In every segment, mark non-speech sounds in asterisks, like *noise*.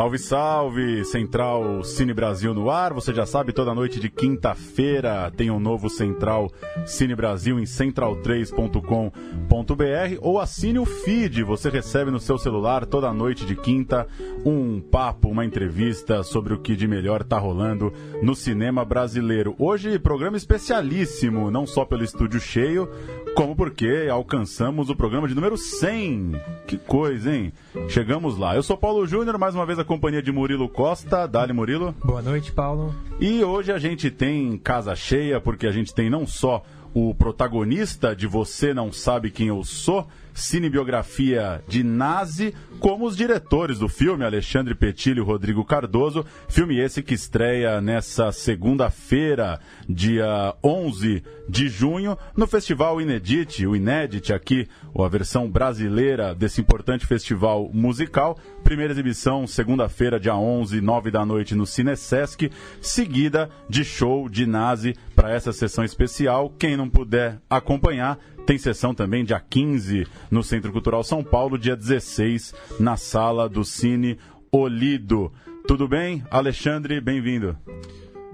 Salve, salve! Central Cine Brasil no ar. Você já sabe, toda noite de quinta-feira tem um novo Central Cine Brasil em central3.com.br ou assine o feed. Você recebe no seu celular toda noite de quinta um papo, uma entrevista sobre o que de melhor tá rolando no cinema brasileiro. Hoje, programa especialíssimo, não só pelo estúdio cheio, como porque alcançamos o programa de número 100. Que coisa, hein? Chegamos lá. Eu sou Paulo Júnior, mais uma vez a companhia de Murilo Costa. Dali, Murilo. Boa noite, Paulo. E hoje a gente tem casa cheia, porque a gente tem não só o protagonista de Você Não Sabe Quem Eu Sou, cinebiografia de Nazi, como os diretores do filme, Alexandre Petilho e Rodrigo Cardoso. Filme esse que estreia nessa segunda-feira, dia 11 de junho, no Festival Inedit, o Inédit aqui, a versão brasileira desse importante festival musical. Primeira exibição, segunda-feira, dia 11, 9 da noite, no Cinesesc, seguida de show de Nazi para essa sessão especial. Quem não puder acompanhar, tem sessão também dia 15 no Centro Cultural São Paulo, dia 16 na sala do Cine Olido. Tudo bem? Alexandre, bem-vindo.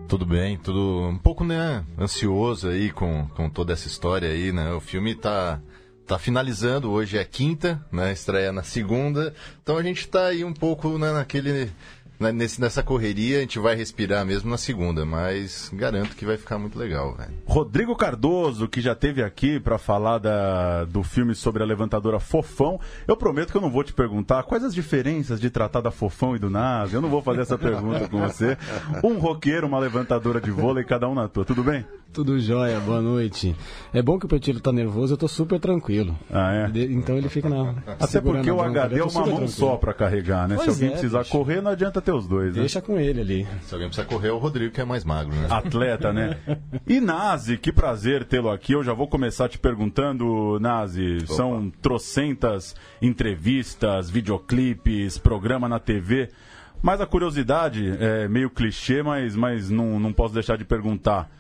Tudo bem, tudo um pouco né, ansioso aí com, com toda essa história aí, né? O filme tá, tá finalizando, hoje é quinta, né? Estreia na segunda. Então a gente tá aí um pouco né, naquele nesse, nessa correria a gente vai respirar mesmo na segunda, mas garanto que vai ficar muito legal, velho. Rodrigo Cardoso, que já teve aqui para falar da, do filme sobre a levantadora Fofão. Eu prometo que eu não vou te perguntar quais as diferenças de tratar da Fofão e do Nas. Eu não vou fazer essa pergunta com você. Um roqueiro, uma levantadora de vôlei, cada um na tua. Tudo bem? Tudo jóia, boa noite. É bom que o Petilo tá nervoso, eu tô super tranquilo. Ah, é? Então ele fica na. Até porque o HD é uma mão tranquilo. só para carregar, né? Pois Se alguém é, precisar bicho. correr, não adianta ter os dois, né? Deixa com ele ali. Se alguém precisa correr, é o Rodrigo, que é mais magro, né? Atleta, né? *laughs* E Nazi, que prazer tê-lo aqui. Eu já vou começar te perguntando, Nazi, são trocentas entrevistas, videoclipes, programa na TV. Mas a curiosidade é meio clichê, mas, mas não, não posso deixar de perguntar.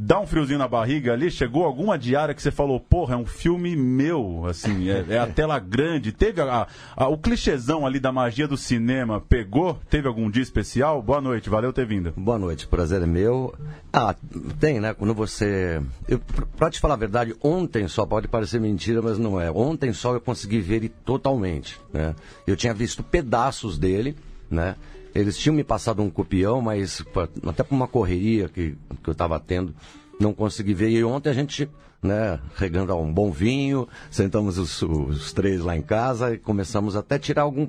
Dá um friozinho na barriga ali? Chegou alguma diária que você falou, porra, é um filme meu, assim, é, é a tela grande. Teve a, a- o clichêzão ali da magia do cinema, pegou? Teve algum dia especial? Boa noite, valeu ter vindo. Boa noite, prazer é meu. Ah, tem, né? Quando você. Eu, pr- pra te falar a verdade, ontem só pode parecer mentira, mas não é. Ontem só eu consegui ver ele totalmente, né? Eu tinha visto pedaços dele, né? Eles tinham me passado um copião, mas pa- até por uma correria que, que eu estava tendo, não consegui ver. E ontem a gente, né, regando um bom vinho, sentamos os, os três lá em casa e começamos até tirar algum.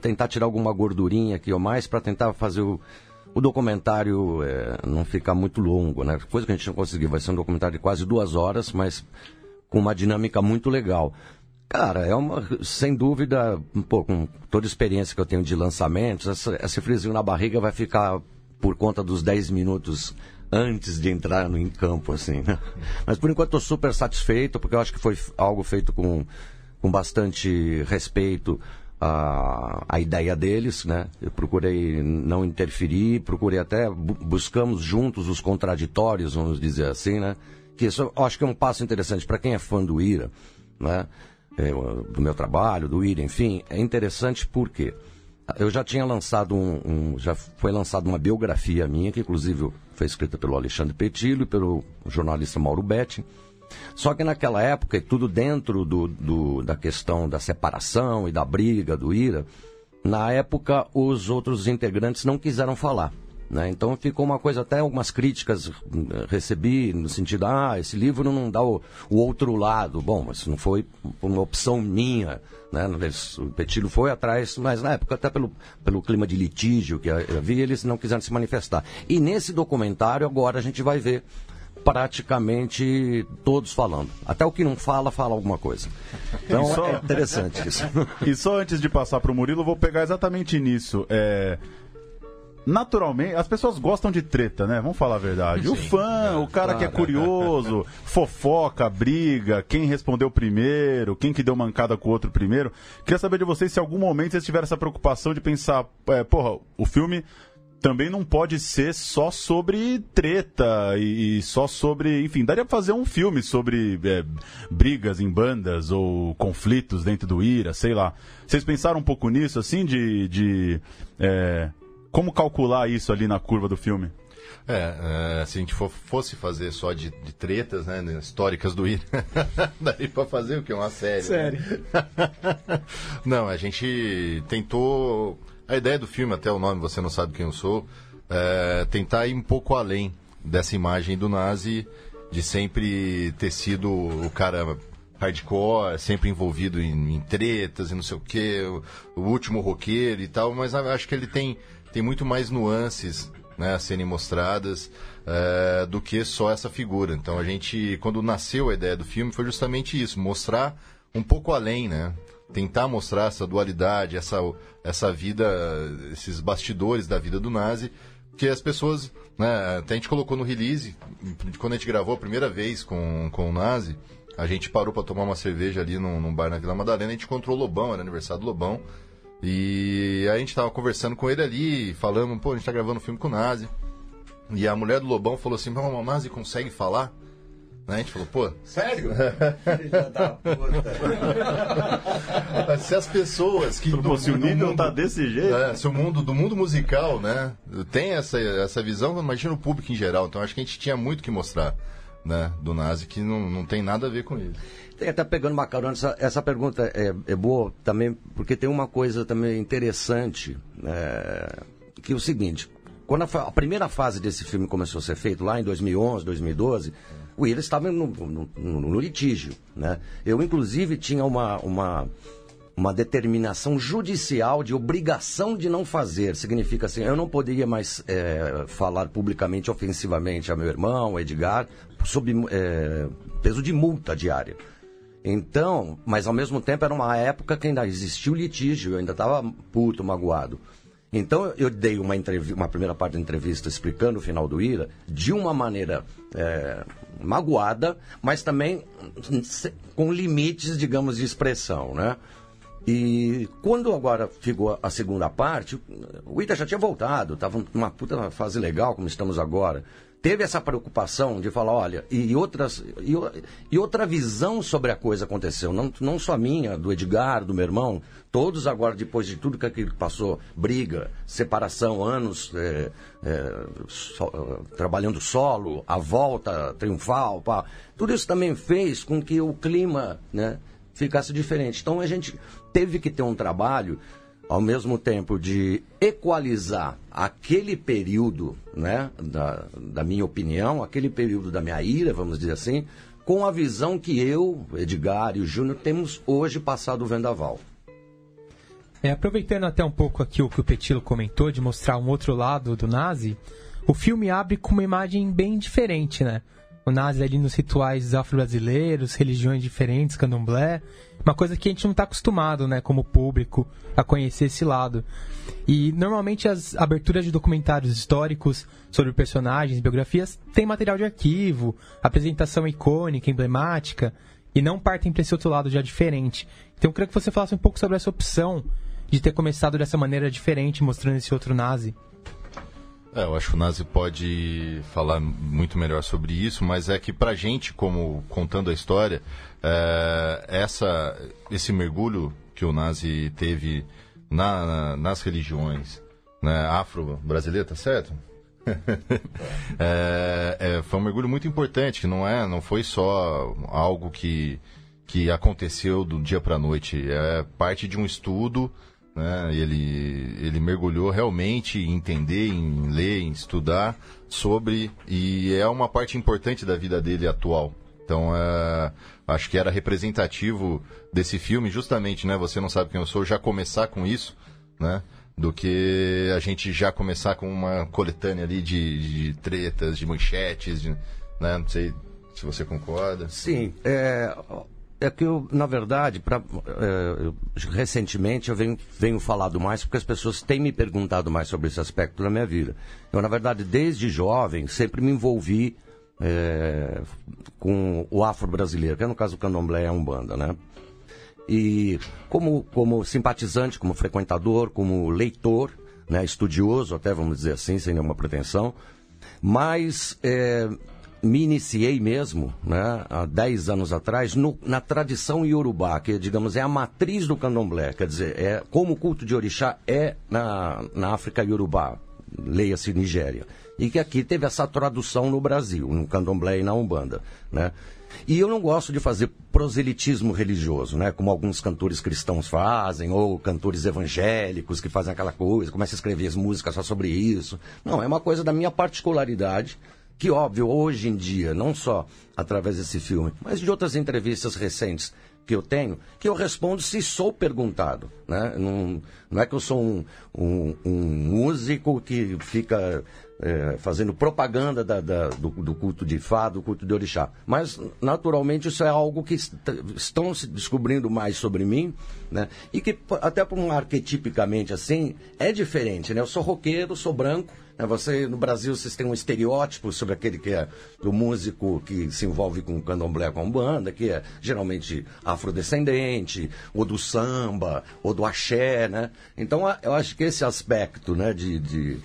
tentar tirar alguma gordurinha aqui ou mais para tentar fazer o o documentário é, não ficar muito longo, né? Coisa que a gente não conseguiu. Vai ser um documentário de quase duas horas, mas com uma dinâmica muito legal. Cara, é uma, sem dúvida, pô, com toda a experiência que eu tenho de lançamentos, essa, esse friozinho na barriga vai ficar por conta dos 10 minutos antes de entrar no, em campo, assim, né? Mas por enquanto estou super satisfeito, porque eu acho que foi algo feito com, com bastante respeito à, à ideia deles, né? Eu procurei não interferir, procurei até, bu- buscamos juntos os contraditórios, vamos dizer assim, né? Que isso eu acho que é um passo interessante para quem é fã do Ira, né? É, do meu trabalho, do Ira, enfim, é interessante porque eu já tinha lançado um, um- já foi lançada uma biografia minha, que inclusive foi escrita pelo Alexandre Petillo e pelo jornalista Mauro Betti. Só que naquela época, e tudo dentro do, do- da questão da separação e da briga do IRA, na época os outros integrantes não quiseram falar. Né? Então ficou uma coisa, até algumas críticas hum, recebi, no sentido, ah, esse livro não dá o, o outro lado. Bom, mas não foi uma opção minha. Né? Eles- O Petilho foi atrás, mas na época, até pelo, pelo clima de litígio que havia, eles não quiseram se manifestar. E nesse documentário, agora a gente vai ver praticamente todos falando. Até o que não fala, fala alguma coisa. Então só- é interessante isso. *laughs* E só antes de passar para o Murilo, vou pegar exatamente nisso. É, naturalmente, as pessoas gostam de treta, né? Vamos falar a verdade. o fã, o cara que é curioso, *laughs* fofoca, briga, quem respondeu primeiro, quem que deu mancada com o outro primeiro. Queria saber de vocês se em algum momento vocês tiveram essa preocupação de pensar, é, porra, o filme também não pode ser só sobre treta e, só sobre. Enfim, daria pra fazer um filme sobre é, brigas em bandas ou conflitos dentro do IRA, sei lá. Vocês pensaram um pouco nisso, assim, de. de é, como calcular isso ali na curva do filme? É, é, se a gente for, fosse fazer só de, de tretas, né, históricas do IRA, *laughs* daria pra fazer o que? Uma série. Série. Né? *laughs* não, a gente tentou. A ideia do filme, até o nome Você Não Sabe Quem Eu Sou, é tentar ir um pouco além dessa imagem do nazi, de sempre ter sido o cara hardcore, sempre envolvido em, em tretas e não sei o que, o, o último roqueiro e tal, mas acho que ele tem tem muito mais nuances né, a serem mostradas é, do que só essa figura. Então a gente, quando nasceu a ideia do filme, foi justamente isso, mostrar um pouco além, né? Tentar mostrar essa dualidade, essa, essa vida, esses bastidores da vida do nazi, que as pessoas, né, até a gente colocou no release, quando a gente gravou a primeira vez com, com o nazi, a gente parou para tomar uma cerveja ali num, num bar na Vila Madalena, a gente encontrou o Lobão, era aniversário do Lobão, e a gente tava conversando com ele ali, falando, pô, a gente tá gravando um filme com o Nazi. E a mulher do Lobão falou assim, mas o Nazi consegue falar? Né? A gente falou, pô, sério? *laughs* se as pessoas que. Do, se o nível mundo, tá desse jeito. É, se o mundo do mundo musical, né, tem essa, essa visão, imagina o público em geral. Então acho que a gente tinha muito que mostrar né, do Nazi que não, não tem nada a ver com isso. Até pegando uma carona, essa, essa pergunta é, é, boa também, porque tem uma coisa também interessante, é, que é o seguinte, quando a, a, primeira fase desse filme começou a ser feito, lá em 2011, 2012, o Willis estava no, no, no, no, litígio, né? Eu, inclusive, tinha uma, uma, uma determinação judicial de obrigação de não fazer. Significa assim, eu não poderia mais é, falar publicamente, ofensivamente a meu irmão, Edgar, sob é, peso de multa diária. Então, mas ao mesmo tempo era uma época que ainda existia o litígio, eu ainda estava puto, magoado. Então eu dei uma, uma primeira parte da entrevista explicando o final do Ira de uma maneira é, magoada, mas também com limites, digamos, de expressão, né? E quando agora ficou a segunda parte, o Ita já tinha voltado, estava numa puta fase legal, como estamos agora teve essa preocupação de falar, olha, e, outras, e, e, outra visão sobre a coisa aconteceu, não, não só minha, do Edgar, do meu irmão, todos agora, depois de tudo que aquilo passou, briga, separação, anos é, é, so, trabalhando solo, a volta triunfal, pá, tudo isso também fez com que o clima né, ficasse diferente. Então a gente teve que ter um trabalho ao mesmo tempo de equalizar aquele período, né, da, da minha opinião, aquele período da minha ira, vamos dizer assim, com a visão que eu, Edgar e o Júnior temos hoje passado o vendaval. É, aproveitando até um pouco aqui o que o Petilo comentou, de mostrar um outro lado do nazi, o filme abre com uma imagem bem diferente, né? O nazi ali nos rituais afro-brasileiros, religiões diferentes, candomblé, uma coisa que a gente não está acostumado, né, como público, a conhecer esse lado. E normalmente as aberturas de documentários históricos sobre personagens, biografias, têm material de arquivo, apresentação icônica, emblemática, e não partem para esse outro lado já diferente. Então eu queria que você falasse um pouco sobre essa opção de ter começado dessa maneira diferente, mostrando esse outro nazi. É, eu acho que o Nazi pode falar muito melhor sobre isso, mas é que pra gente, como contando a história, é, essa, esse mergulho que o Nazi teve na, na, nas religiões né, afro-brasileiras, tá certo? *laughs* é, é, foi um mergulho muito importante, que não é, não foi só algo que, que aconteceu do dia para noite, é parte de um estudo né? Ele, ele mergulhou realmente em entender, em ler, em estudar sobre, e é uma parte importante da vida dele atual. Então, é, acho que era representativo desse filme, justamente, né? Você não sabe quem eu sou, já começar com isso, né? Do que a gente já começar com uma coletânea ali de, de tretas, de manchetes, de, né? Não sei se você concorda. Sim. É, é que eu, na verdade, pra, é, eu- recentemente eu venho, venho falado mais porque as pessoas têm me perguntado mais sobre esse aspecto da minha vida. Eu, na verdade, desde jovem, sempre me envolvi é, com o afro-brasileiro, que é no caso o candomblé e a umbanda, né? E como, como simpatizante, como frequentador, como leitor, né, estudioso, até vamos dizer assim, sem nenhuma pretensão, mas é, me iniciei mesmo, né, há 10 anos atrás, no- na tradição iorubá, que, digamos, é a matriz do candomblé, quer dizer, é como o culto de orixá é na, na África iorubá, leia-se Nigéria, e que aqui teve essa tradução no Brasil, no candomblé e na umbanda, né. E eu não gosto de fazer proselitismo religioso, né? Como alguns cantores cristãos fazem, ou cantores evangélicos que fazem aquela coisa, começam a escrever as músicas só sobre isso. Não, é uma coisa da minha particularidade, que óbvio, hoje em dia, não só através desse filme, mas de outras entrevistas recentes que eu tenho, que eu respondo se sou perguntado. Né? Não, não é que eu sou um, um, um músico que fica é, fazendo propaganda da- da- do, do culto de Fá, do culto de Orixá. Mas, naturalmente, isso é algo que est- estão se descobrindo mais sobre mim, né? e que, até por um arquetipicamente assim, é diferente. Né? Eu sou roqueiro, sou branco, né? Você, no Brasil, vocês têm um estereótipo sobre aquele que é o músico que se envolve com candomblé, com banda, que é geralmente afrodescendente, ou do samba, ou do axé, né? Então, eu acho que esse aspecto, né, de, de,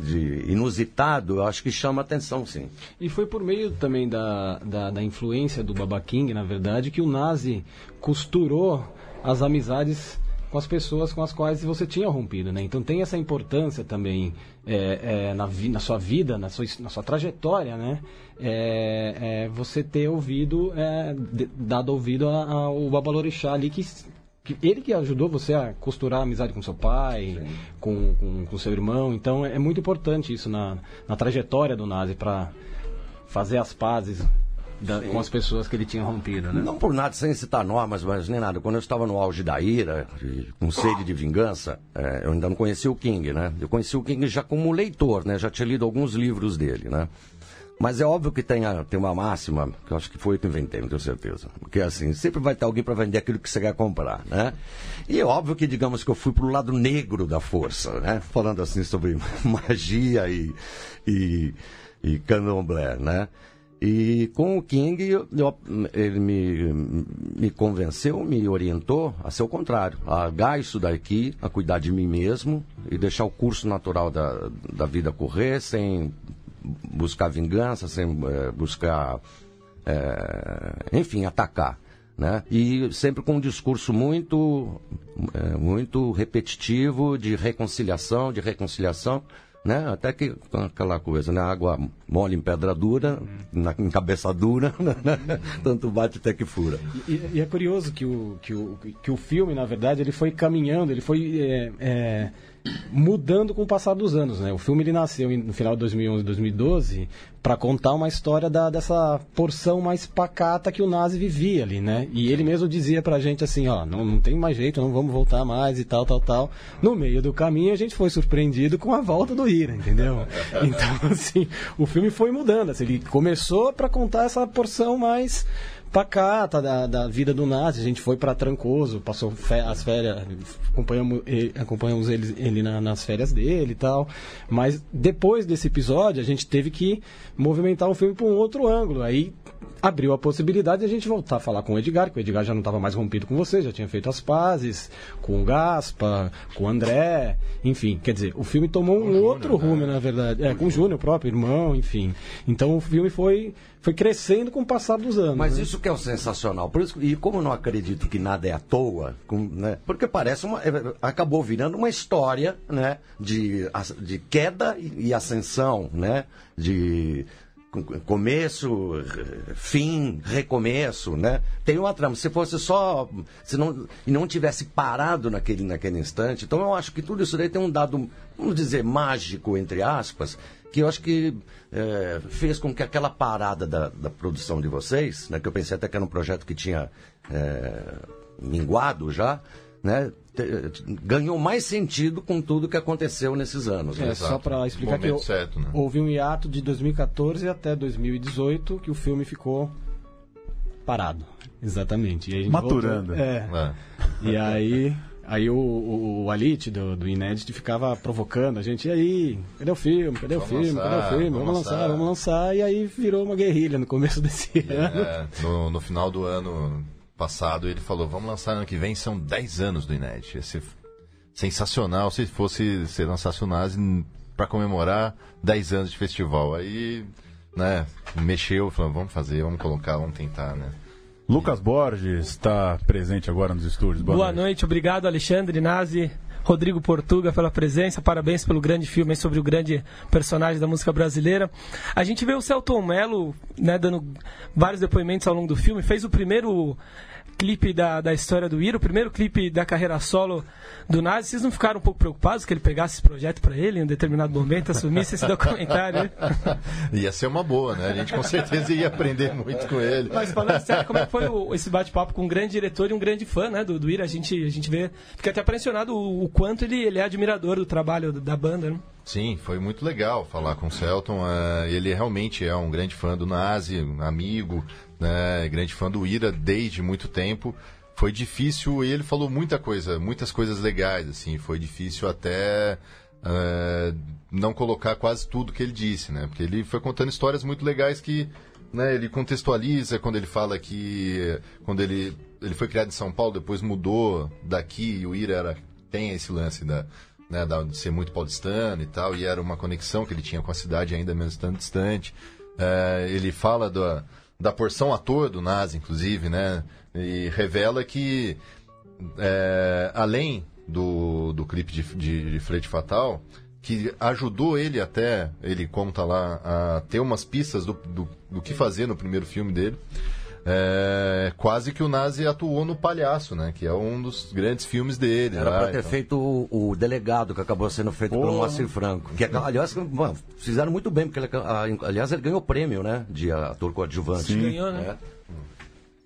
de inusitado, eu acho que chama atenção, sim. E foi por meio também da, da, da influência do Baba King, na verdade, que o Nazi costurou as amizades com as pessoas com as quais você tinha rompido, né? Então tem essa importância também é, é, na, vi- na sua vida, na sua, na sua trajetória, né? É, é, você ter ouvido, é, dado ouvido ao Babalorixá ali que ele que ajudou você a costurar a amizade com seu pai, com, com, com seu irmão. Então é muito importante isso na, na trajetória do Nazi para fazer as pazes da- com as pessoas que ele tinha rompido, né? Não por nada, sem citar normas, mas nem nada. Quando eu estava no auge da ira, e com sede de vingança, eh, eu ainda não conhecia o King, né? Eu conheci o King já como leitor, né? Já tinha lido alguns livros dele, né? Mas é óbvio que tem, a- tem uma máxima, que eu acho que foi eu que inventei, não tenho certeza. Que é assim, sempre vai ter alguém para vender aquilo que você quer comprar, né? E é óbvio que, digamos que eu fui pro lado negro da força, né? Falando assim sobre *laughs* magia e, e, e candomblé, né? E com o King, eu- eu- ele me, me convenceu, me orientou a ser o contrário, a largar isso daqui, a cuidar de mim mesmo e deixar o curso natural da, da vida correr sem buscar vingança, sem eh, buscar, eh, enfim, atacar. Né? E sempre com um discurso muito, eh, muito repetitivo de reconciliação, de reconciliação, né? Até que aquela coisa, né? Água mole em pedra dura, na, em cabeça dura, *laughs* né? tanto bate até que fura. E, e é curioso que o, que, o, que o filme, na verdade, ele foi caminhando, ele foi é, é, mudando com o passar dos anos, né? O filme ele nasceu no final de 2011, 2012 para contar uma história da, dessa porção mais pacata que o Nazi vivia ali, né? E ele mesmo dizia pra gente assim, ó, não, não tem mais jeito, não vamos voltar mais e tal, tal, tal. No meio do caminho a gente foi surpreendido com a volta do Ira, entendeu? *laughs* Então, assim, o filme foi mudando, assim, ele começou para contar essa porção mais pacata da, da vida do Nazi. A gente foi para Trancoso, passou as férias, acompanhamos, ele, acompanhamos ele, ele na- nas férias dele e tal. Mas depois desse episódio, a gente teve que movimentar o filme para um outro ângulo. Aí abriu a possibilidade de a gente voltar a falar com o Edgar, que o Edgar já não estava mais rompido com você, já tinha feito as pazes com o Gaspa, com o André, enfim, quer dizer, o filme tomou um outro rumo, na verdade, é, com o Júnior, o próprio irmão, enfim. Então o filme foi, foi crescendo com o passar dos anos. Mas né? isso que é o sensacional. Por isso, e como eu não acredito que nada é à toa, com- né, porque parece uma. é, acabou virando uma história né, de, de queda e ascensão, né? De com- começo, fim, recomeço, né? Tem uma trama. Se fosse só. Se não, e não tivesse parado naquele, naquele instante. Então eu acho que tudo isso daí tem um dado, vamos dizer, mágico, entre aspas, que eu acho que eh, fez com que aquela parada da, da produção de vocês, né, que eu pensei até que era um projeto que tinha eh, minguado já, né, te- ganhou mais sentido com tudo que aconteceu nesses anos. né? É, só para explicar que eu- certo, né? houve um hiato de 2014 até 2018 que o filme ficou parado. Exatamente. E Maturando. voltou- é. É. E aí, aí o, o, o Alit do, do Inédit ficava provocando a gente, e aí, cadê o filme? Cadê o Vamos filme? lançar, cadê o filme? Vamos, vamos lançar, lançar. vamos lançar. E aí virou uma guerrilha no começo desse ano. É, no, no final do ano passado, ele falou: vamos lançar ano que vem, são 10 anos do Inédit. Ia ser sensacional se fosse se lançasse o Nazi para comemorar 10 anos de festival. Aí, né, mexeu, falou: vamos fazer, vamos colocar, vamos tentar, né? Lucas Borges está presente agora nos estúdios. Boa, Boa noite, obrigado Alexandre Nazi, Rodrigo Portuga pela presença, parabéns pelo grande filme sobre o grande personagem da música brasileira. A gente vê o Celton Mello né, dando vários depoimentos ao longo do filme, fez o primeiro clipe da, da história do Ira, o primeiro clipe da carreira solo do Nazi. Vocês não ficaram um pouco preocupados que ele pegasse esse projeto para ele em um determinado momento, assumisse esse documentário? *laughs* Ia ser uma boa, né? A gente com certeza ia aprender muito com ele. Mas falando sério, como é que foi o- esse bate-papo com um grande diretor e um grande fã né, do, do Ira? A gente, a gente vê, fica até impressionado o, o quanto ele, ele é admirador do trabalho da banda, né? Sim, foi muito legal falar com o Celton. eh, ele realmente é um grande fã do Nazi, um amigo, né, grande fã do Ira desde muito tempo. Foi difícil e ele falou muita coisa, muitas coisas legais, assim. Foi difícil até eh, não colocar quase tudo que ele disse, né? Porque ele foi contando histórias muito legais que né, ele contextualiza quando ele fala que quando ele, ele foi criado em São Paulo, depois mudou daqui e o Ira era, tem esse lance da, né, de ser muito paulistano e tal, e era uma conexão que ele tinha com a cidade ainda mesmo estando distante. É, ele fala da, da porção ator do Nazi, inclusive, né, e revela que é, além do, do clipe de, de, de Flete Fatal, que ajudou ele até, ele conta lá, a ter umas pistas do, do, do que fazer no primeiro filme dele. É, quase que o Nazi atuou no Palhaço, né? Que é um dos grandes filmes dele. Era lá, pra ter então. feito o, o delegado, que acabou sendo feito pelo Moacir Franco. Que, aliás, mano, fizeram muito bem, porque ele, a- aliás, ele ganhou prêmio, né? De ator coadjuvante. Ganhou, né? É.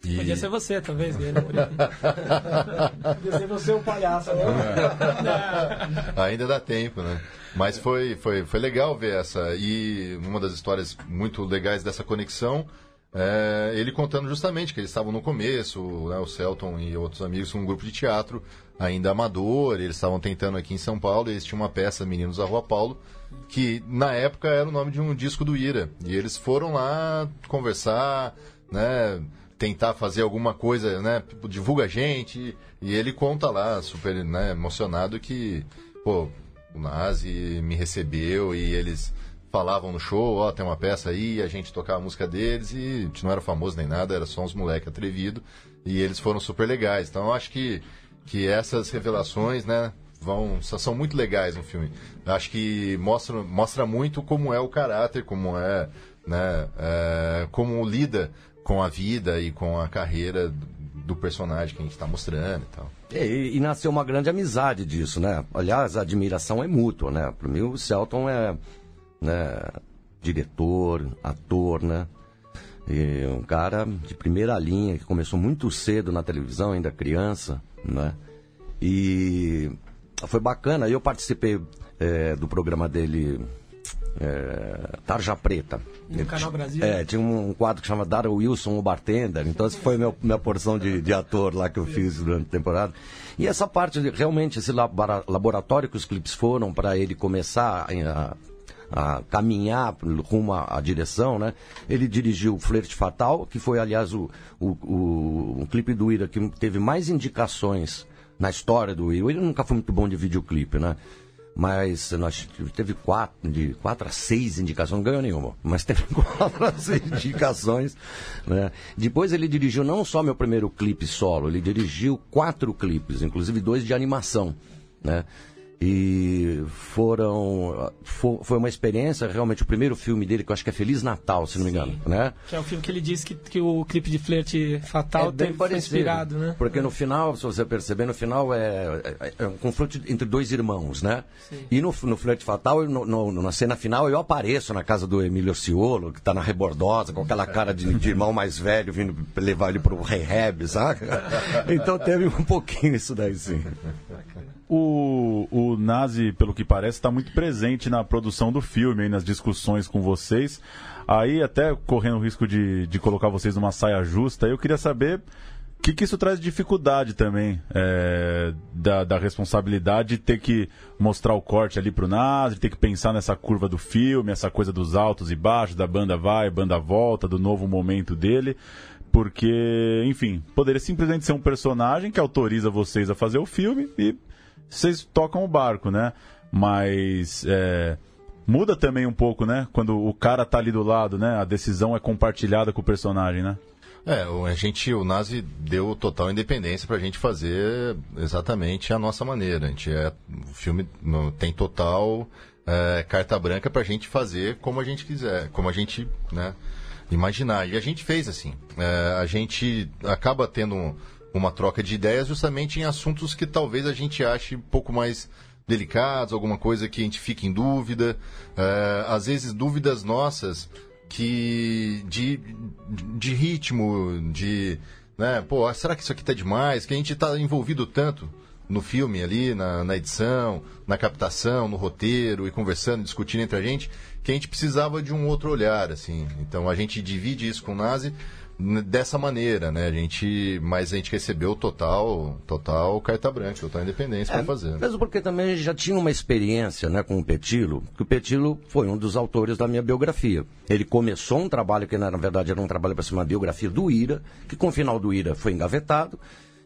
E- Podia ser você, talvez, ganhando por ele. *laughs* Podia ser você o palhaço, né? Ainda dá tempo, né? Mas foi, foi, foi legal ver essa. E uma das histórias muito legais dessa conexão é ele contando justamente que eles estavam no começo, né, o Celton e outros amigos, um grupo de teatro ainda amador, eles estavam tentando aqui em São Paulo, eles tinham uma peça Meninos da Rua Paulo, que na época era o nome de um disco do Ira. E eles foram lá conversar, né? tentar fazer alguma coisa, né? Tipo, divulga a gente. E ele conta lá, super né, emocionado, que, pô, o Nazi me recebeu e eles falavam no show, ó, tem uma peça aí, a gente tocava a música deles e a gente não era famoso nem nada, era só uns moleque atrevido. E eles foram super legais. Então eu acho que, que essas revelações, né? Vão, são muito legais no filme. Acho que mostra, mostra muito como é o caráter, como é, né, é, como lida com a vida e com a carreira do, personagem que a gente está mostrando e tal. E, e nasceu uma grande amizade disso, né? Aliás, a admiração é mútua, né? Para mim, o Celton é né, diretor, ator, né? E um cara de primeira linha que começou muito cedo na televisão, ainda criança, né? E foi bacana. Eu participei é, do programa dele, é, Tarja Preta. No Canal Brasil. É, tinha um quadro que chama Dara Wilson, o Bartender. Então, essa foi a minha, minha porção de, de ator lá que eu fiz durante a temporada. E essa parte, de- realmente, esse labora- laboratório que os clipes foram para ele começar a, a caminhar rumo à, direção, né? Ele dirigiu Flerte Fatal, que foi, aliás, o, o, o, um clipe do Ira que teve mais indicações na história do Ira. O Ira nunca foi muito bom de videoclipe, né? Mas nós teve quatro, de quatro a seis indicações, não ganhou nenhuma, mas teve *laughs* quatro a seis indicações. Né? Depois ele dirigiu não só meu primeiro clipe solo, ele dirigiu quatro clipes, inclusive dois de animação. Né? E foram. fo- Foi uma experiência, realmente, o primeiro filme dele, que eu acho que é Feliz Natal, se não me engano. Né? Que é o filme que ele disse que, que o clipe de flerte fatal É bem teve, foi parecido, inspirado, né? Porque no final, se você perceber, no final é, é- é um confronto entre dois irmãos, né? E no, no Flerte Fatal, no- no- na cena final, eu apareço na casa do Emílio Orciolo, que está na rebordosa, com aquela cara de, de irmão mais velho, vindo levar ele pro rehab, saca? *laughs* Então teve um pouquinho isso daí, sim. O o, o Nazi, pelo que parece, está muito presente na produção do filme, aí, nas discussões com vocês. Aí, até correndo o risco de, de colocar vocês numa saia justa, eu queria saber o que, que isso traz de dificuldade também é, da, da responsabilidade de ter que mostrar o corte ali pro Nazi, ter que pensar nessa curva do filme, essa coisa dos altos e baixos, da banda vai, banda volta, do novo momento dele. Porque, enfim, poderia simplesmente ser um personagem que autoriza vocês a fazer o filme e vocês tocam o barco, né? Mas é, muda também um pouco, né? Quando o cara tá ali do lado, né? A decisão é compartilhada com o personagem, né? É, a gente, o Nazi deu total independência pra gente fazer exatamente a nossa maneira. A gente é, o filme tem total é, carta branca pra gente fazer como a gente quiser, como a gente, né? imaginar. E a gente fez assim. É, a gente acaba tendo uma troca de ideias justamente em assuntos que talvez a gente ache um pouco mais delicados, alguma coisa que a gente fique em dúvida. É, às vezes dúvidas nossas que de, de ritmo, de. Né, pô, será que isso aqui tá demais? Que a gente está envolvido tanto no filme ali, na, na, edição, na captação, no roteiro e conversando, discutindo entre a gente, que a gente precisava de um outro olhar, assim. Então a gente divide isso com o Nazi dessa maneira, né? A gente, mas a gente recebeu total, total carta branca, total independência é, para fazer. Mesmo porque também já tinha uma experiência, né, com o Petilo, que o Petilo foi um dos autores da minha biografia. Ele começou um trabalho que na verdade era um trabalho para ser uma biografia do Ira, que com o final do Ira foi engavetado.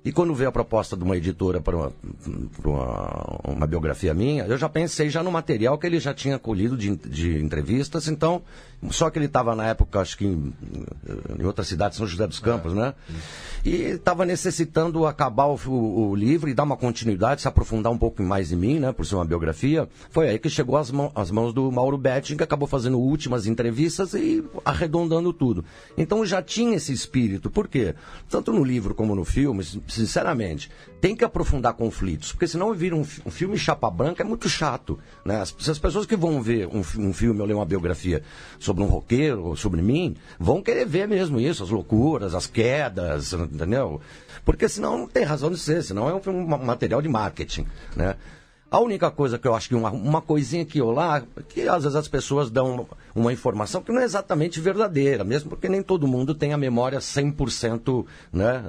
E quando veio a proposta de uma editora para uma, uma, uma, biografia minha, eu já pensei já no material que ele já tinha colhido de, de entrevistas, então, só que ele estava na época, acho que em, em outra cidade, São José dos Campos, é, né? E estava necessitando acabar o, o, livro e dar uma continuidade, se aprofundar um pouco mais em mim, né? Por ser uma biografia. Foi aí que chegou às, mão, às mãos do Mauro Betting, que acabou fazendo últimas entrevistas e arredondando tudo. Então já tinha esse espírito. Por quê? Tanto no livro como no filme, sinceramente, tem que aprofundar conflitos, porque senão vira um, um filme chapa branca, é muito chato. Né? As, as pessoas que vão ver um, um, filme ou ler uma biografia sobre um roqueiro ou sobre mim, vão querer ver mesmo isso, as loucuras, as quedas, entendeu? Porque senão não tem razão de ser, senão é um, um material de marketing, né? A única coisa que eu acho que uma, uma coisinha aqui ou lá, que às vezes as pessoas dão uma informação que não é exatamente verdadeira, mesmo porque nem todo mundo tem a memória 100%, né?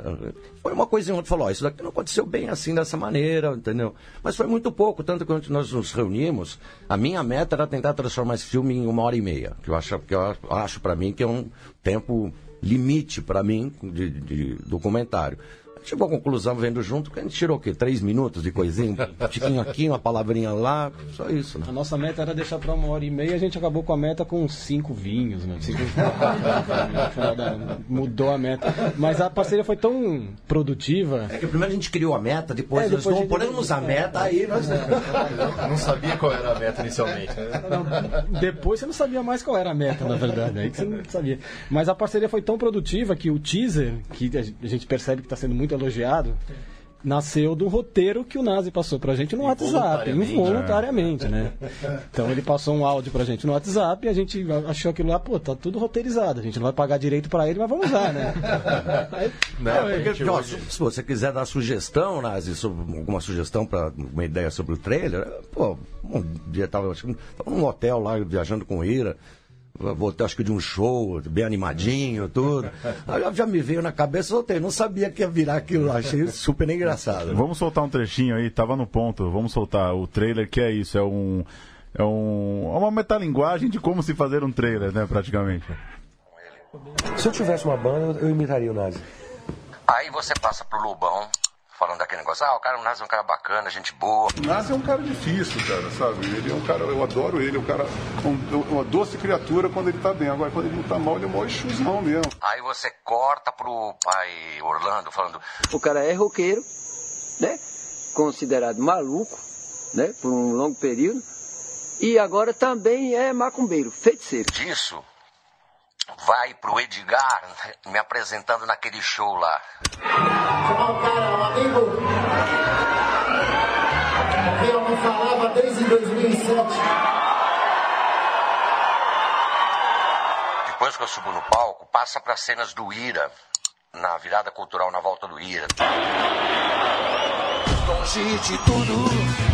Foi uma coisinha outra, falou, oh, isso daqui não aconteceu bem assim dessa maneira, entendeu? Mas foi muito pouco, tanto que quando nós nos reunimos, a minha meta era tentar transformar esse filme em uma hora e meia, que eu acho, que eu acho para mim que é um tempo limite para mim de, de documentário. Chegou à conclusão, vendo junto, que a gente tirou o quê? Três minutos de coisinha? Um *laughs* tiquinho aqui, uma palavrinha lá, só isso, né? A nossa meta era deixar para uma hora e meia, a gente acabou com a meta com cinco vinhos, né? Cinco... *laughs* Mudou a meta. Mas a parceria foi tão produtiva. É que primeiro a gente criou a meta, depois, é, depois nós estamos a meta, aí nós. Não sabia qual era a meta inicialmente. Não, depois você não sabia mais qual era a meta, na verdade. Aí que você não sabia. Mas a parceria foi tão produtiva que o teaser, que a gente percebe que está sendo muito elogiado, nasceu do roteiro que o Nazi passou pra gente no WhatsApp, involuntariamente, né? *laughs* Então ele passou um áudio pra gente no WhatsApp e a gente achou aquilo lá, pô, tá tudo roteirizado, a gente não vai pagar direito pra ele, mas vamos usar, né? *laughs* Aí, não, é, porque, ó, se você quiser dar sugestão, Nazi, sobre, alguma sugestão para uma ideia sobre o trailer, pô, um dia tava, tava num hotel lá viajando com o Ira, voltei acho que de um show, bem animadinho, tudo. Aí já me veio na cabeça, soltei, não sabia que ia virar aquilo, achei super engraçado. Vamos soltar um trechinho aí, tava no ponto, vamos soltar o trailer que é isso, é um é um é uma metalinguagem de como se fazer um trailer, né, praticamente. Se eu tivesse uma banda, eu imitaria o Nazi. Aí você passa pro Lobão, falando daquele negócio, ah, o cara, o é um cara bacana, gente boa. O Nazi é um cara difícil, cara, sabe? Ele é um cara, eu adoro ele, é um cara, um, uma doce criatura quando ele tá bem. Agora, quando ele não tá mal, ele é mó chuzão mesmo. Aí você corta pro pai Orlando falando. O cara é roqueiro, né? Considerado maluco, né? Por um longo período. E agora também é macumbeiro, feiticeiro. Disso vai pro Edgar me apresentando naquele show lá. Chamar o cara, um amigo que eu não falava desde 2007. Depois que eu subo no palco, passa para cenas do Ira, na virada cultural na volta do Ira. Longe de tudo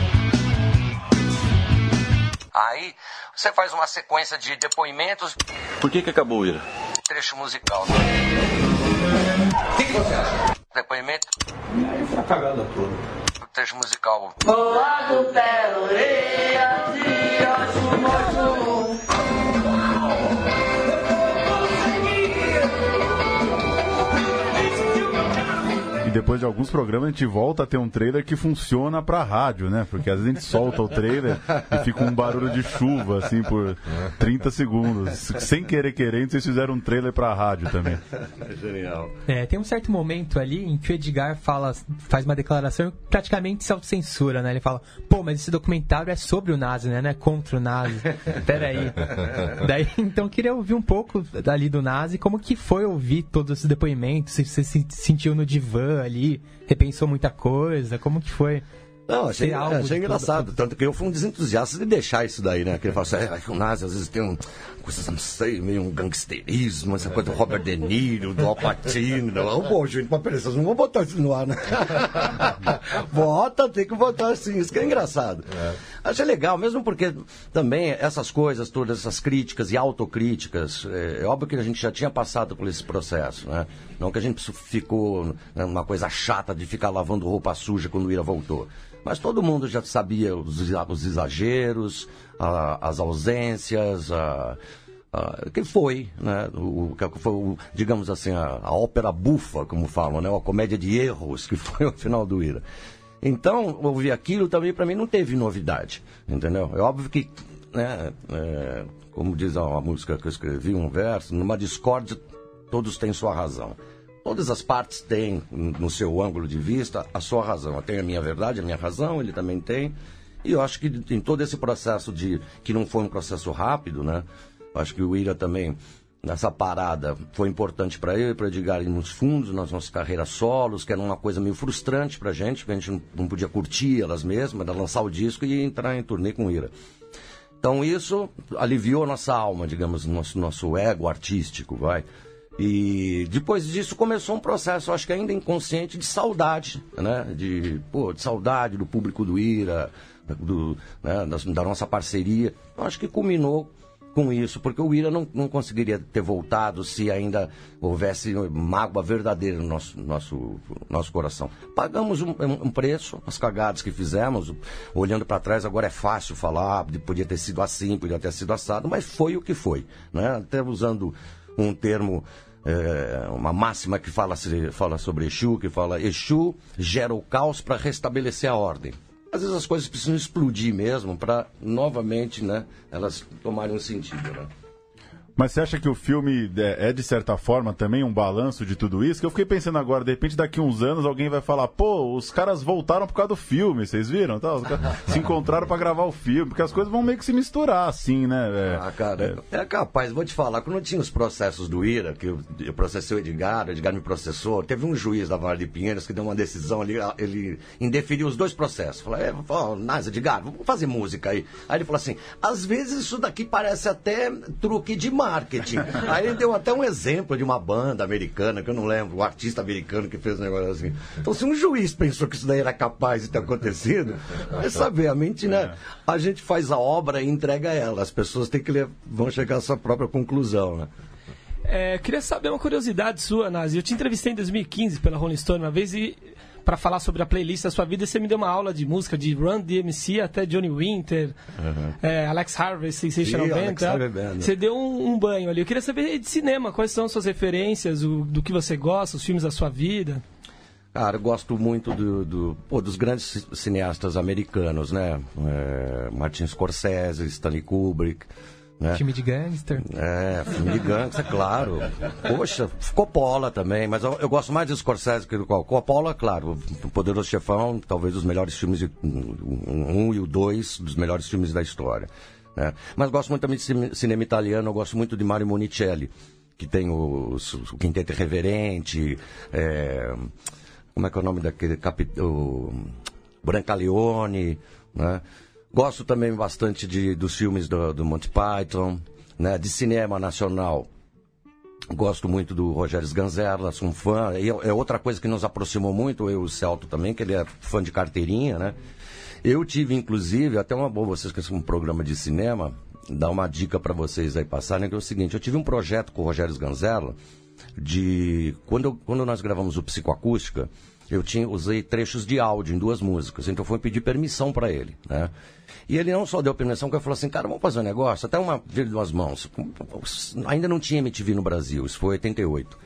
Aí você faz uma sequência de depoimentos, Por que, que acabou o Ira? trecho musical. O que, você acha? Depoimento, Foi a cagada toda. trecho musical. Boa do pé, orelha, de oxum, depois de alguns programas a gente volta a ter um trailer que funciona pra rádio, né? Porque às vezes a gente solta o trailer e fica um barulho de chuva, assim, por 30 segundos. Sem querer querendo, vocês fizeram um trailer pra rádio também. Genial. É, tem um certo momento ali em que o Edgar fala, faz uma declaração praticamente se autocensura, né? Ele fala, pô, mas esse documentário é sobre o Nazi, né? Não é contra o Nazi. *laughs* Peraí. Daí, então, eu queria ouvir um pouco ali do Nazi, como que foi ouvir todos esses depoimentos, se você se sentiu no divã ali, repensou muita coisa, como que foi? Não, achei, achei engraçado. Tanto que eu fui um dos entusiastas de deixar isso daí, né? Que ele fala assim, é, que o Nazi às vezes tem um, coisas, não sei, meio um gangsterismo, essa coisa do Robert De Niro, do Al Pacino. Não, bom, gente, mas peraí, vocês não vão botar isso no ar, né? *laughs* Bota, tem que botar assim, isso que é engraçado. Achei legal, mesmo porque também essas coisas, todas essas críticas e autocríticas, é, é óbvio que a gente já tinha passado por esse processo, né? Não que a gente ficou numa coisa chata de ficar lavando roupa suja quando o Ira voltou. Mas todo mundo já sabia os, exa- os exageros, a- as ausências, a, a- que foi, né? O, que foi, digamos assim, a, a ópera bufa, como falam, né? A comédia de erros, que *laughs* foi o final do Ira. Então, ouvir aquilo também para mim não teve novidade, entendeu? É óbvio que, né, é, como diz a, a música que eu escrevi, um verso, numa discórdia todos têm sua razão. Todas as partes têm, no seu ângulo de vista, a sua razão. Eu tenho a minha verdade, a minha razão, ele também tem. E eu acho que em todo esse processo de. que não foi um processo rápido, né? Eu acho que o Ira também, nessa parada, foi importante para ele, para Edgar ir nos fundos, nas nossas carreiras solos, que era uma coisa meio frustrante pra gente, porque a gente não, podia curtir elas mesmas, lançar o disco e entrar em turnê com o Ira. Então isso aliviou a nossa alma, digamos, nosso, nosso ego artístico, vai. E depois disso começou um processo, acho que ainda inconsciente, de saudade, né? De, pô, de saudade do público do Ira, do, né? da, da nossa parceria. Acho que culminou com isso, porque o Ira não, não conseguiria ter voltado se ainda houvesse mágoa verdadeira no nosso, nosso, nosso coração. Pagamos um, um preço, as cagadas que fizemos, olhando para trás agora é fácil falar, podia ter sido assim, podia ter sido assado, mas foi o que foi. Né? Até usando um termo, é, uma máxima que fala, fala sobre Exu, que fala Exu gera o caos para restabelecer a ordem. Às vezes as coisas precisam explodir mesmo para novamente, né, elas tomarem um sentido, né? Mas você acha que o filme é, é, de certa forma, também um balanço de tudo isso? Que eu fiquei pensando agora, de repente, daqui uns anos, alguém vai falar, pô, os caras voltaram por causa do filme, vocês viram? Tá? *laughs* Se encontraram pra gravar o filme, porque as coisas vão meio que se misturar, assim, né? É, Ah, cara, é capaz, vou te falar, quando eu tinha os processos do IRA, que eu, eu processei o Edgar, o Edgar me processou, teve um juiz da Vale de Pinheiros que deu uma decisão ali, ele indeferiu os dois processos. Falou, é, Nas, Edgar, vamos fazer música aí. Aí ele falou assim, às vezes isso daqui parece até truque de marketing. aí ele deu até um exemplo de uma banda americana, que eu não lembro, um artista americano que fez um negócio assim. Então, se um juiz pensou que isso daí era capaz de ter acontecido, vai saber, a mente, né? A gente faz a obra e entrega ela. As pessoas têm que ler, vão chegar à sua própria conclusão, né? É, queria saber uma curiosidade sua, Nazi. Eu te entrevistei em 2015 pela Rolling Stone uma vez e para falar sobre a playlist da sua vida, você me deu uma aula de música de Run DMC até Johnny Winter, é, Alex Harvey, Sensational Band. Tá? Band. Você deu um, um banho ali. Eu queria saber de cinema, quais são suas referências, o, do que você gosta, os filmes da sua vida. Cara, eu gosto muito do, do- pô, dos grandes ci- cineastas americanos, né? É, Martin Scorsese, Stanley Kubrick. Né? Filme de gangster. É, filme de gangster, claro. Poxa, Coppola também, mas eu, eu gosto mais de Scorsese que do qual. Coppola, claro, o Poderoso Chefão, talvez os melhores filmes, de, um, um e o dois, dos melhores filmes da história. né? Mas gosto muito também de cine- cinema italiano, eu gosto muito de Mario Monicelli, que tem os- o Quinteto Irreverente, é, como é que é o nome daquele capitão, o Brancaleone, né? Gosto também bastante de, dos filmes do, do Monty Python, né? De cinema nacional. Gosto muito do Rogério Sganzerla, sou um fã. E é é outra coisa que nos aproximou muito, eu e o Celto também, que ele é fã de carteirinha, né? Eu tive, inclusive, até uma boa, vocês são um programa de cinema, dar uma dica para vocês aí passarem, que é o seguinte, eu tive um projeto com o Rogério Sganzella, de... Quando, quando nós gravamos o Psicoacústica, eu tinha, usei trechos de áudio em duas músicas, então eu fui pedir permissão para ele, né? E ele não só deu permissão, que ele falou assim, cara, vamos fazer um negócio, até uma vira de duas mãos. Ainda não tinha MTV no Brasil, isso foi 88.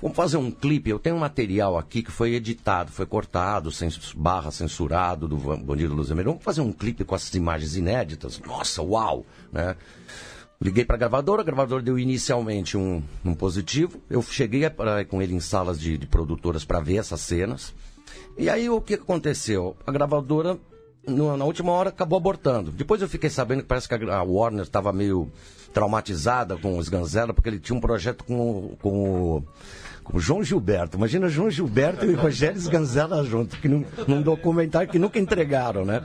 Vamos fazer um clipe, eu tenho um material aqui que foi editado, foi cortado, cens- barra censurado do Bandido Luz Vermelha. Vamos fazer um clipe com essas imagens inéditas? Nossa, uau! Né? Liguei para a gravadora, a gravadora deu inicialmente um, um positivo. Eu cheguei pra- com ele em salas de, de produtoras para ver essas cenas. E aí o que aconteceu? A gravadora, no- na última hora, acabou abortando. Depois eu fiquei sabendo que parece que a, Warner estava meio traumatizada com os Ganzella, porque ele tinha um projeto com, com o. Com João Gilberto. Imagina João Gilberto e Rogério Sganzella junto, que num, num documentário que nunca entregaram, né?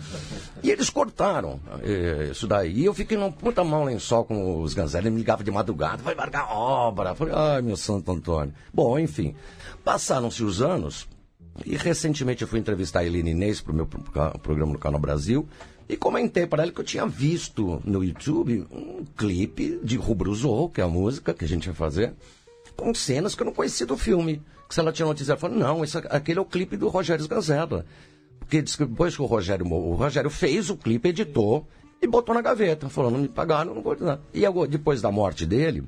E eles cortaram eh, isso daí. E eu fiquei num puta mão lençol com os Ganzella. Ele me ligava de madrugada, vai largar a obra. Falei, ai, meu Santo Antônio. Bom, enfim. Passaram-se os anos, e recentemente eu fui entrevistar a Eline Inês para o meu pro- programa no Canal Brasil e comentei para ela que eu tinha visto no YouTube um clipe de Rubro Zorro, que é a música que a gente vai fazer, com cenas que eu não conhecia do filme. Que se ela tinha notícia, ela falou, não, esse, aquele é o clipe do Rogério Sganzella. Porque disse que depois que o Rogério, o Rogério fez o clipe, editou e botou na gaveta. Falou, não me pagaram, não vou dar. E agora, depois da morte dele,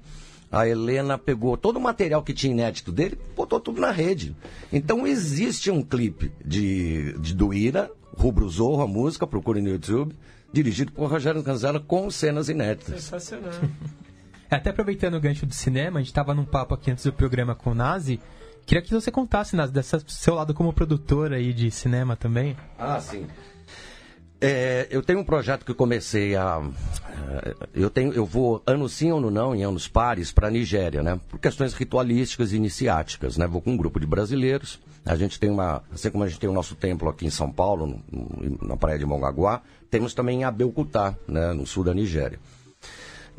a Helena pegou todo o material que tinha inédito dele e botou tudo na rede. Então existe um clipe de, de do Ira, Rubro Zorro, a música, procure no YouTube, dirigido por Rogério Sganzella com cenas inéditas. Sensacional. *laughs* É, Até aproveitando o gancho do cinema, a gente estava num papo aqui antes do programa com o Nazi. Queria que você contasse, Nazi, desse seu lado como produtor aí de cinema também. Ah, sim. É, eu tenho um projeto que comecei a. eh, Eu, tenho, eu vou ano sim, ano não, em anos pares, para a Nigéria, né? Por questões ritualísticas e iniciáticas, né? Vou com um grupo de brasileiros. A gente tem uma. Assim como a gente tem o nosso templo aqui em São Paulo, no- na praia de Mongaguá, temos também em Abeokuta, né? No sul da Nigéria.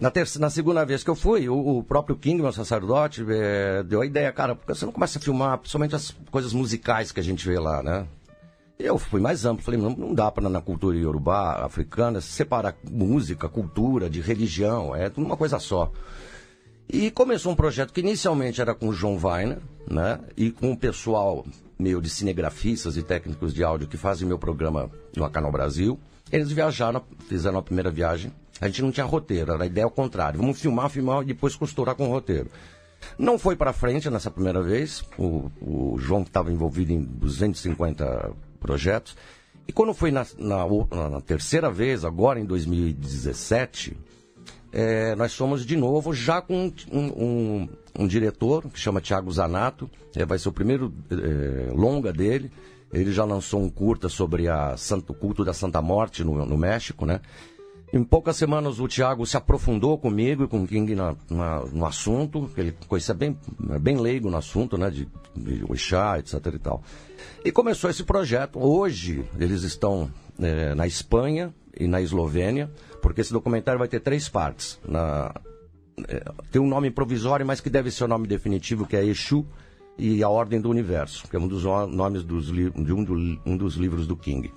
Na, na segunda vez que eu fui, o, o próprio King, meu sacerdote, eh, deu a ideia, cara, porque você não começa a filmar, principalmente as coisas musicais que a gente vê lá, né? Eu fui mais amplo, falei, não, não dá para na cultura iorubá, africana, separar música, cultura, de religião, é tudo uma coisa só. E começou um projeto que inicialmente era com o João Weiner, né? E com o pessoal meio de cinegrafistas e técnicos de áudio que fazem meu programa no Canal Brasil. Eles viajaram, fizeram a primeira viagem. A gente não tinha roteiro, era a ideia ao contrário. Vamos filmar, filmar e depois costurar com o roteiro. Não foi para frente nessa primeira vez. O, o João estava envolvido em 250 projetos. E quando foi na, na na terceira vez, agora em 2017, é, nós somos de novo já com um, um- um diretor que chama Thiago Zanato. É, vai ser o primeiro é, longa dele. Ele já lançou um curta sobre a santo, culto da Santa Morte no, no México, né? Em poucas semanas o Thiago se aprofundou comigo e com o King na- na- no assunto. Ele conhecia bem, bem leigo no assunto, né? De, de Oixá, etc e tal. E começou esse projeto. Hoje eles estão eh, na Espanha e na Eslovênia, porque esse documentário vai ter três partes. Na, eh, tem um nome provisório, mas que deve ser o nome definitivo, que é Exu e a Ordem do Universo, que é um dos nomes dos de um, do- um dos livros do King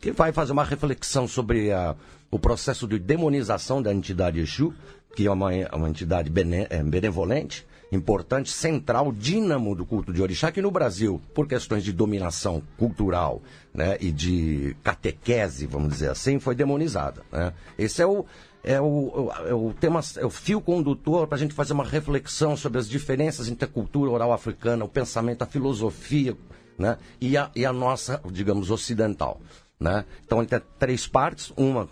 que vai fazer uma reflexão sobre a- o processo de demonização da entidade Exu, que é uma, uma entidade bene- eh, benevolente, importante, central, dínamo do culto de Orixá, que no Brasil, por questões de dominação cultural né, e de catequese, vamos dizer assim, foi demonizada. né. Esse é o, é o, é o tema, é o fio condutor para a gente fazer uma reflexão sobre as diferenças entre a cultura oral africana, o pensamento, a filosofia né, e, a, e a nossa, digamos, ocidental. Né? Então ele tem três partes, uma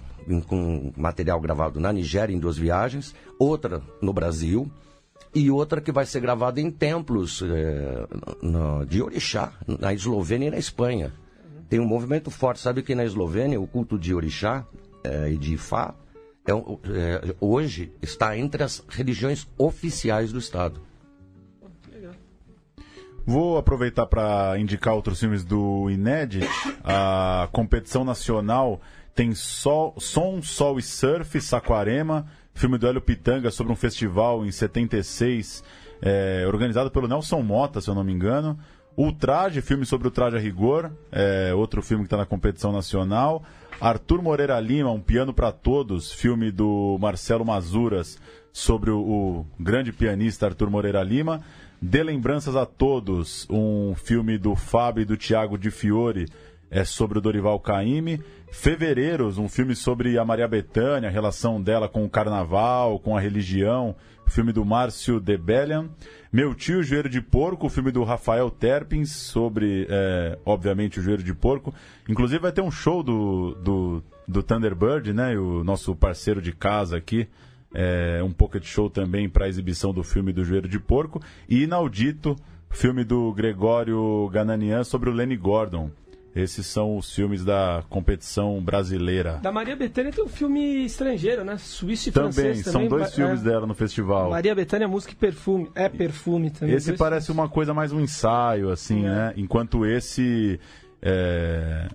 com material gravado na Nigéria em duas viagens, outra no Brasil e outra que vai ser gravada em templos eh, na- de Orixá, na Eslovênia e na Espanha. Tem um movimento forte, sabe que na Eslovênia o culto de Orixá eh, e de Ifá é eh, hoje está entre as religiões oficiais do Estado. Vou aproveitar para indicar outros filmes do Inédit. A competição nacional tem Sol, Som, Sol e Surf, Saquarema, filme do Hélio Pitanga sobre um festival em 76, é, organizado pelo Nelson Mota, se eu não me engano. Ultraje, filme sobre o traje a rigor, é outro filme que está na competição nacional. Arthur Moreira Lima, Um Piano para Todos, filme do Marcelo Mazuras sobre o, o grande pianista Arthur Moreira Lima. Dê Lembranças a Todos, um filme do Fábio e do Tiago de Fiore, é sobre o Dorival Caymmi. Fevereiros, um filme sobre a Maria Bethânia, a relação dela com o carnaval, com a religião, filme do Márcio Debellian. Meu Tio, Joelho de Porco, filme do Rafael Terpins, sobre, é, obviamente, o Joelho de Porco. Inclusive vai ter um show do, do, do Thunderbird, né? O nosso parceiro de casa aqui. É, um pocket show também para a exibição do filme do Joelho de Porco. E Inaudito, filme do Gregório Gananian sobre o Lenny Gordon. Esses são os filmes da competição brasileira. Da Maria Bethânia tem um filme estrangeiro, né? Suíço e Também, francês são também. dois é. filmes dela no festival. Maria Bethânia, música e perfume. É perfume também. Esse parece uma coisa mais um ensaio, assim, né? Enquanto esse. é,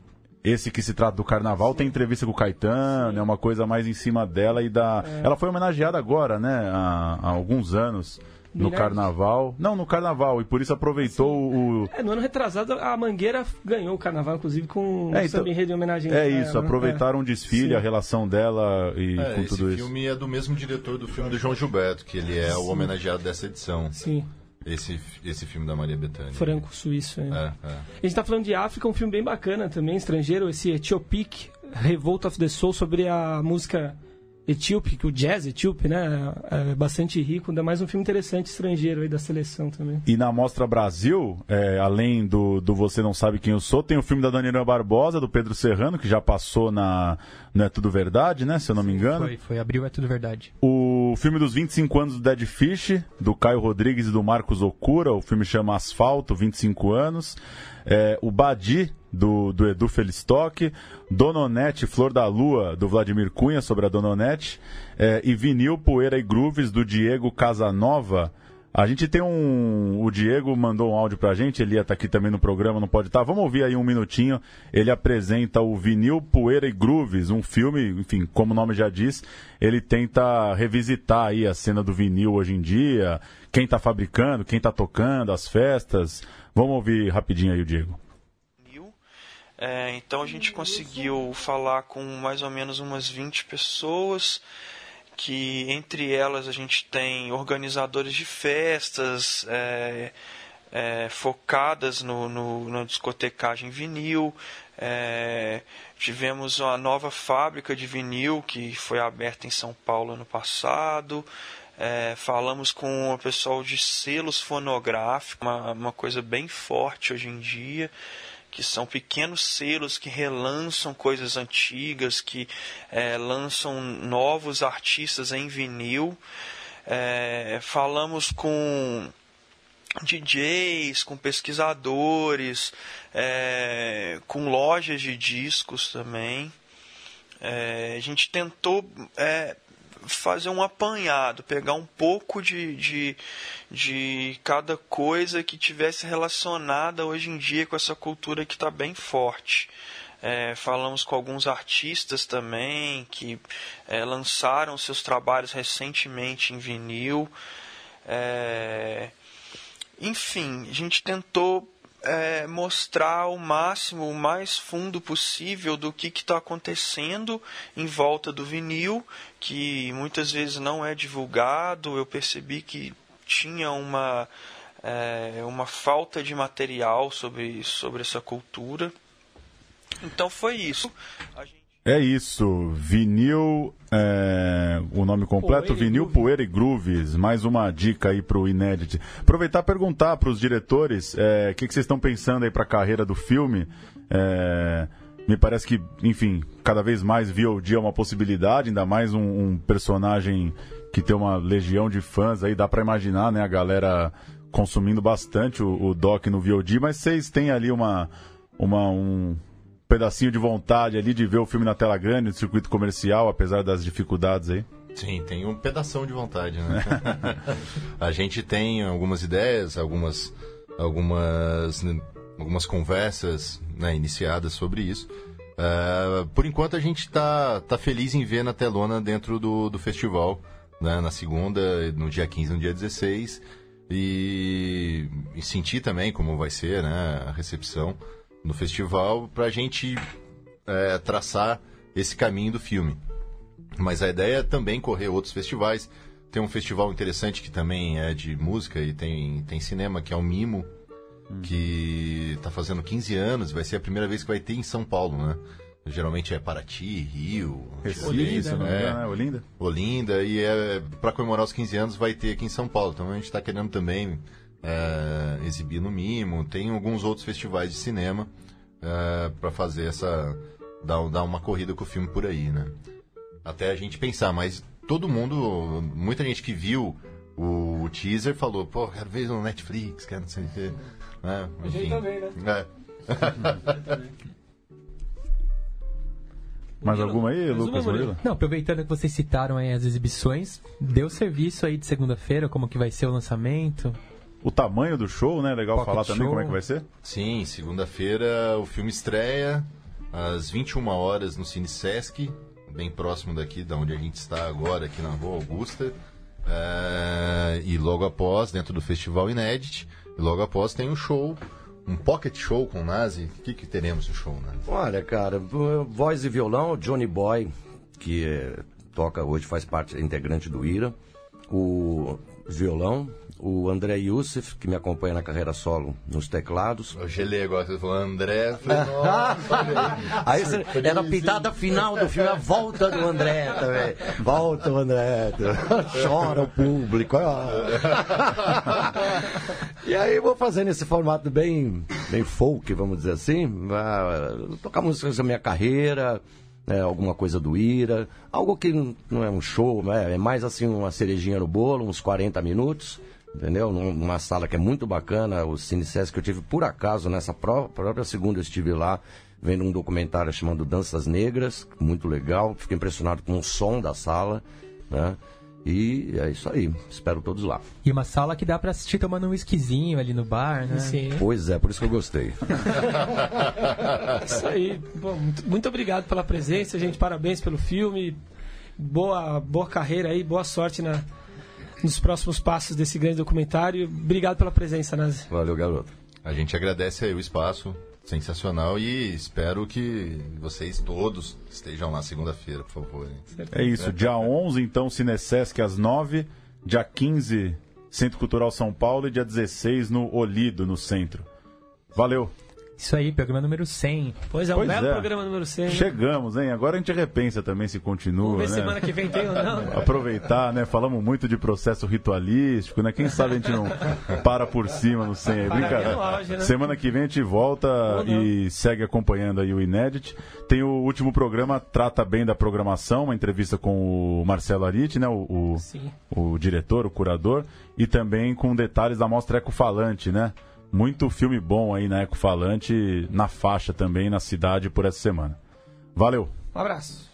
Esse que se trata do carnaval tem entrevista com o Caetano, é uma coisa mais em cima dela e da. É. Ela foi homenageada agora, né? Há, há alguns anos. No Mirelles? carnaval. Não, no carnaval. E por isso aproveitou o. É, no ano retrasado, a Mangueira ganhou o carnaval, inclusive, com É, então- em homenagem É isso, ela, né? aproveitaram o desfile, Sim. a relação dela e É, com esse tudo isso. filme é do mesmo diretor do filme do João Gilberto, que ele é o Sim. homenageado dessa edição. Sim. Esse, esse filme da Maria Bethânia. Franco-suíço. É. É. A gente tá falando de África, um filme bem bacana também, estrangeiro, esse Etiopic, Revolt of the Soul, sobre a música etíope, que o jazz etíope, né? É bastante rico, ainda mais um filme interessante estrangeiro aí da seleção também. E na Mostra Brasil, é, além do, do Você Não Sabe Quem Eu Sou, tem o filme da Daniela Barbosa, do Pedro Serrano, que já passou na Não É Tudo Verdade, né? Se eu não me engano. Foi, foi. Abril é tudo verdade. O filme dos 25 anos do Dead Fish, do Caio Rodrigues e do Marcos Okura. O filme chama Asfalto, 25 anos. É, o Badi, do, do Edu Felistock. Dononete, Flor da Lua, do Vladimir Cunha, sobre a Dononete. É, e Vinil, Poeira e Grooves, do Diego Casanova. A gente tem um. O Diego mandou um áudio pra gente, ele ia estar aqui também no programa, não pode estar. Vamos ouvir aí um minutinho. Ele apresenta o Vinil, Poeira e Grooves, um filme, enfim, como o nome já diz, ele tenta revisitar aí a cena do vinil hoje em dia, quem tá fabricando, quem tá tocando, as festas. Vamos ouvir rapidinho aí o Diego. É, então a gente conseguiu falar com mais ou menos umas 20 pessoas, que entre elas a gente tem organizadores de festas é, é, focadas no, no, na discotecagem vinil. É, tivemos uma nova fábrica de vinil que foi aberta em São Paulo ano passado. É, falamos com o pessoal de selos fonográficos, uma, uma coisa bem forte hoje em dia que são pequenos selos que relançam coisas antigas, que é, lançam novos artistas em vinil. É, falamos com DJs, com pesquisadores, é, com lojas de discos também. É, a gente tentou é, fazer um apanhado, pegar um pouco de, de, de cada coisa que tivesse relacionada hoje em dia com essa cultura que está bem forte. É, falamos com alguns artistas também que é, lançaram seus trabalhos recentemente em vinil. É, enfim, a gente tentou é, mostrar o máximo, o mais fundo possível do que está acontecendo em volta do vinil, que muitas vezes não é divulgado. Eu percebi que tinha uma, é, uma falta de material sobre, sobre essa cultura. Então foi isso. A É isso, vinil, é, o nome completo, Poeira vinil, poeira e grooves. Mais uma dica aí pro Inédit. Aproveitar e perguntar pros diretores, é, o que, que vocês estão pensando aí pra carreira do filme? É, me parece que, enfim, cada vez mais VOD é uma possibilidade, ainda mais um, um personagem que tem uma legião de fãs aí, dá pra imaginar, né, a galera consumindo bastante o, o doc no VOD, mas vocês têm ali uma, uma, um pedacinho de vontade ali de ver o filme na tela grande, no circuito comercial, apesar das dificuldades aí? Sim, tem um pedação de vontade, né? *laughs* a gente tem algumas ideias, algumas, algumas, algumas conversas né, iniciadas sobre isso. Uh, por enquanto a gente está tá feliz em ver na telona dentro do, do festival, né, na segunda, no dia 15 no dia 16. e, e sentir também como vai ser né, a recepção no festival para a gente é, traçar esse caminho do filme. Mas a ideia é também correr outros festivais. Tem um festival interessante que também é de música e tem, tem cinema, que é o Mimo, que está fazendo 15 anos, vai ser a primeira vez que vai ter em São Paulo, né? Geralmente é Paraty, Rio, Recife, Olinda, engano, né? Olinda? Olinda, e é, para comemorar os 15 anos vai ter aqui em São Paulo. Então a gente está querendo também é, exibir no Mimo. Tem alguns outros festivais de cinema é, para fazer essa. Dar, dar uma corrida com o filme por aí, né? Até a gente pensar, mas todo mundo, muita gente que viu o teaser falou, pô, quero ver no Netflix, quero não sei o quê. Né? A gente também, né? É. *laughs* Mais alguma aí, Mais Lucas uma, Murilo? Não, aproveitando que vocês citaram aí as exibições, deu serviço aí de segunda-feira, como que vai ser o lançamento? O tamanho do show, né? Legal Pocket falar também show. como é que vai ser. Sim, segunda-feira o filme estreia às 21 horas no Cine Sesc, bem próximo daqui, da onde a gente está agora, aqui na Rua Augusta. É, e logo após, dentro do Festival Inédit, e logo após tem um show, um pocket show com o Nazi. O que, que teremos no show, Nazi? Olha, cara, voz e violão, Johnny Boy, que é, toca hoje, faz parte, é integrante do IRA. O violão, o André Youssef, que me acompanha na carreira solo nos teclados. Eu gelei agora, você falou André, falei, *laughs* Aí você- era a pitada final do filme, a volta do André também. Volta o André. *laughs* Chora o público. *laughs* E aí eu vou fazendo esse formato bem, bem folk, vamos dizer assim. Tocar músicas da minha carreira, né, alguma coisa do Ira. Algo que não- não é um show, né, é mais assim uma cerejinha no bolo, uns 40 minutos. Entendeu? Num- Numa sala que é muito bacana, o Cine Sesc, que eu tive por acaso, nessa pró- própria segunda eu estive lá, vendo um documentário chamado Danças Negras, muito legal. Fiquei impressionado com o som da sala, né? E é isso aí. Espero todos lá. E uma sala que dá pra assistir tomando um whiskyzinho ali no bar, né? Sim. Pois é, por isso que eu gostei. *laughs* Isso aí. Bom, muito, muito obrigado pela presença, gente. Parabéns pelo filme. Boa, boa carreira aí, boa sorte na, nos próximos passos desse grande documentário. Obrigado pela presença, Nazi. Valeu, garoto. A gente agradece aí o espaço, sensacional, e espero que vocês todos estejam lá segunda-feira, por favor. hein? É isso, dia 11, então, Cinesesc às 9, dia 15, Centro Cultural São Paulo e dia 16 no Olido, no centro. Valeu. Isso aí, programa número 100. Pois é, um belo programa número 100. né? Chegamos, hein? Agora a gente repensa também se continua, Vamos ver né? semana que vem tem ou não. *laughs* Aproveitar, né? Falamos muito de processo ritualístico, né? Quem sabe a gente não para por cima no 100 aí. Para Brincadeira. né? Semana que vem a gente volta e segue acompanhando aí o Inédit. Tem o último programa, trata bem da programação, uma entrevista com o Marcelo Ariti, né? O, o, o diretor, o curador, e também com detalhes da mostra Ecofalante, né? Muito filme bom aí na Ecofalante, na faixa também, na cidade por essa semana. Valeu! Um abraço.